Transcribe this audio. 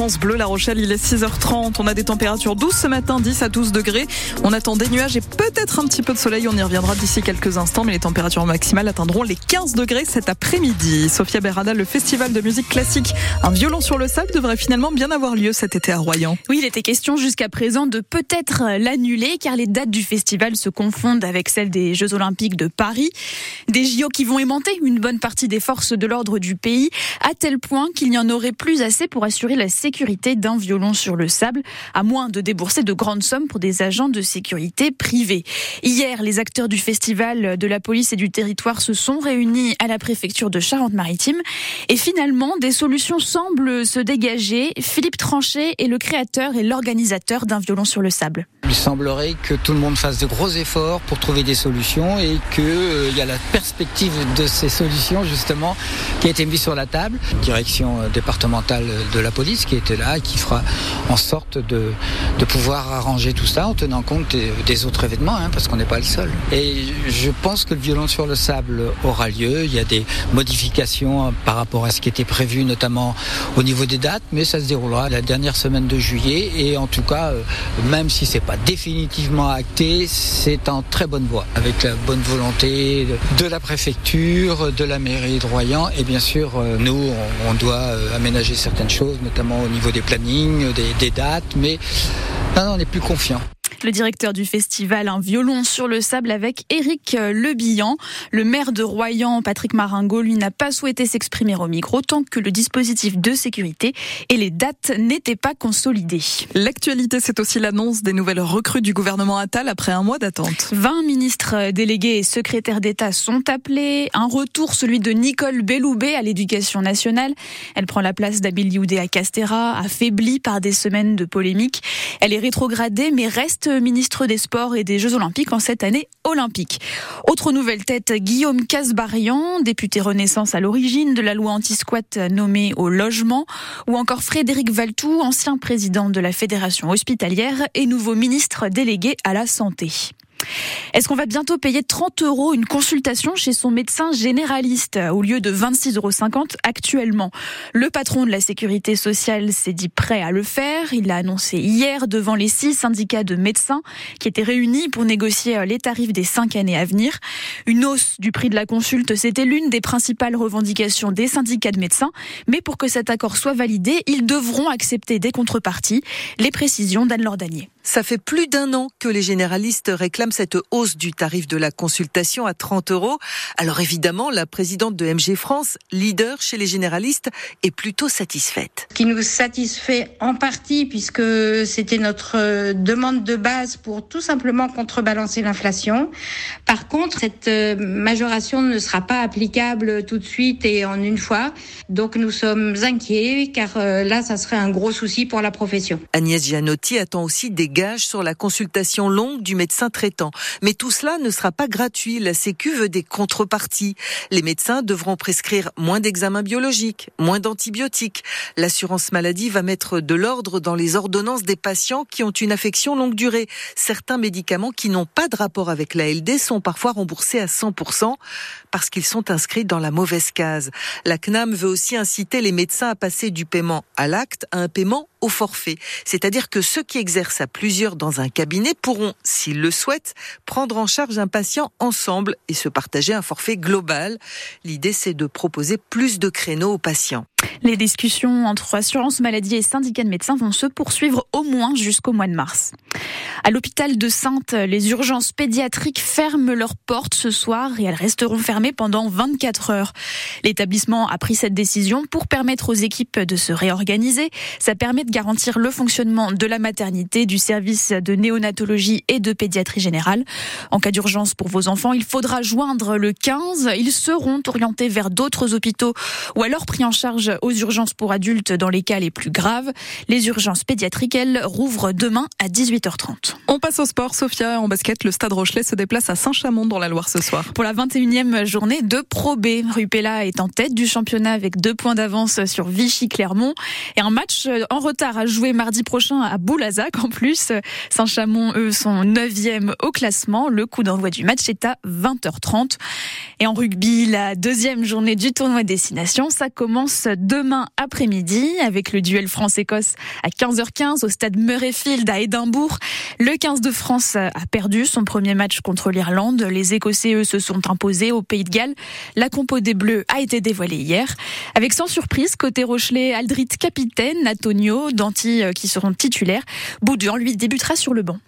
France Bleu La Rochelle, il est 6h30. On a des températures douces ce matin, 10 à 12 degrés. On attend des nuages et peut-être un petit peu de soleil. On y reviendra d'ici quelques instants, mais les températures maximales atteindront les 15 degrés cet après-midi. Sophia Berada, le festival de musique classique Un violon sur le sable devrait finalement bien avoir lieu cet été à Royan. Oui, il était question jusqu'à présent de peut-être l'annuler car les dates du festival se confondent avec celles des Jeux Olympiques de Paris. Des JO qui vont aimanter une bonne partie des forces de l'ordre du pays, à tel point qu'il n'y en aurait plus assez pour assurer la sécurité d'un violon sur le sable, à moins de débourser de grandes sommes pour des agents de sécurité privés. Hier, les acteurs du festival de la police et du territoire se sont réunis à la préfecture de Charente-Maritime et finalement, des solutions semblent se dégager. Philippe Tranchet est le créateur et l'organisateur d'un violon sur le sable. Il semblerait que tout le monde fasse de gros efforts pour trouver des solutions et qu'il euh, y a la perspective de ces solutions justement qui a été mise sur la table. Direction euh, départementale de la police qui était là et qui fera en sorte de, de pouvoir arranger tout ça en tenant compte des, autres événements hein, parce qu'on n'est pas le seul. Et je pense que le violon sur le sable aura lieu. Il y a des modifications par rapport à ce qui était prévu notamment au niveau des dates mais ça se déroulera la dernière semaine de juillet et en tout cas euh, même si c'est pas définitivement acté, c'est en très bonne voie, avec la bonne volonté de la préfecture, de la mairie de Royan, et bien sûr, euh, nous, on doit euh, aménager certaines choses, notamment au niveau des plannings, des, dates, mais on est plus confiant le directeur du festival Un violon sur le sable avec Éric Lebillan. Le maire de Royan, Patrick Maringo, lui n'a pas souhaité s'exprimer au micro tant que le dispositif de sécurité et les dates n'étaient pas consolidés. L'actualité, c'est aussi l'annonce des nouvelles recrues du gouvernement Attal après un mois d'attente. 20 ministres délégués et secrétaires d'État sont appelés. Un retour, celui de Nicole Belloubet à l'éducation nationale. Elle prend la place d'Abil Youdé à Castera, affaiblie par des semaines de polémiques. Elle est rétrogradée mais reste ministre des Sports et des Jeux Olympiques en cette année olympique. Autre nouvelle tête, Guillaume Casbarian, député Renaissance à l'origine de la loi anti-squat nommée au logement, ou encore Frédéric Valtou, ancien président de la Fédération hospitalière et nouveau ministre délégué à la santé. Est-ce qu'on va bientôt payer 30 euros une consultation chez son médecin généraliste au lieu de 26,50 euros actuellement? Le patron de la sécurité sociale s'est dit prêt à le faire. Il l'a annoncé hier devant les six syndicats de médecins qui étaient réunis pour négocier les tarifs des cinq années à venir. Une hausse du prix de la consulte, c'était l'une des principales revendications des syndicats de médecins. Mais pour que cet accord soit validé, ils devront accepter des contreparties. Les précisions d'Anne Lordanier. Ça fait plus d'un an que les généralistes réclament cette hausse du tarif de la consultation à 30 euros. Alors évidemment, la présidente de MG France, leader chez les généralistes, est plutôt satisfaite. Qui nous satisfait en partie puisque c'était notre euh, demande de base pour tout simplement contrebalancer l'inflation. Par contre, cette euh, majoration ne sera pas applicable tout de suite et en une fois. Donc nous sommes inquiets car euh, là, ça serait un gros souci pour la profession. Agnès Gianotti attend aussi des gage sur la consultation longue du médecin traitant. Mais tout cela ne sera pas gratuit. La Sécu veut des contreparties. Les médecins devront prescrire moins d'examens biologiques, moins d'antibiotiques. L'assurance maladie va mettre de l'ordre dans les ordonnances des patients qui ont une affection longue durée. Certains médicaments qui n'ont pas de rapport avec la LD sont parfois remboursés à 100% parce qu'ils sont inscrits dans la mauvaise case. La CNAM veut aussi inciter les médecins à passer du paiement à l'acte à un paiement au forfait. C'est-à-dire que ceux qui exercent à plusieurs dans un cabinet pourront, s'ils le souhaitent, prendre en charge un patient ensemble et se partager un forfait global. L'idée, c'est de proposer plus de créneaux aux patients. Les discussions entre assurance maladie et syndicats de médecins vont se poursuivre au moins jusqu'au mois de mars. À l'hôpital de Sainte, les urgences pédiatriques ferment leurs portes ce soir et elles resteront fermées pendant 24 heures. L'établissement a pris cette décision pour permettre aux équipes de se réorganiser. Ça permet de garantir le fonctionnement de la maternité, du service de néonatologie et de pédiatrie générale. En cas d'urgence pour vos enfants, il faudra joindre le 15. Ils seront orientés vers d'autres hôpitaux ou alors pris en charge aux urgences pour adultes dans les cas les plus graves. Les urgences pédiatriques, elles, rouvrent demain à 18h30. On passe au sport. Sophia, en basket, le Stade Rochelet se déplace à Saint-Chamond dans la Loire ce soir. Pour la 21e journée de Pro B, Rupella est en tête du championnat avec deux points d'avance sur Vichy-Clermont et un match en retard à jouer mardi prochain à Boulazac. En plus, Saint-Chamond, eux, sont 9e au classement. Le coup d'envoi du match est à 20h30. Et en rugby, la deuxième journée du tournoi Destination, ça commence demain après-midi avec le duel France-Écosse à 15h15 au stade Murrayfield à Édimbourg. Le 15 de France a perdu son premier match contre l'Irlande. Les Écossais, eux, se sont imposés au Pays de Galles. La compo des Bleus a été dévoilée hier. Avec sans surprise, côté Rochelet, Aldrit capitaine, Antonio, Danti euh, qui seront titulaires. Boudin, lui, débutera sur le banc.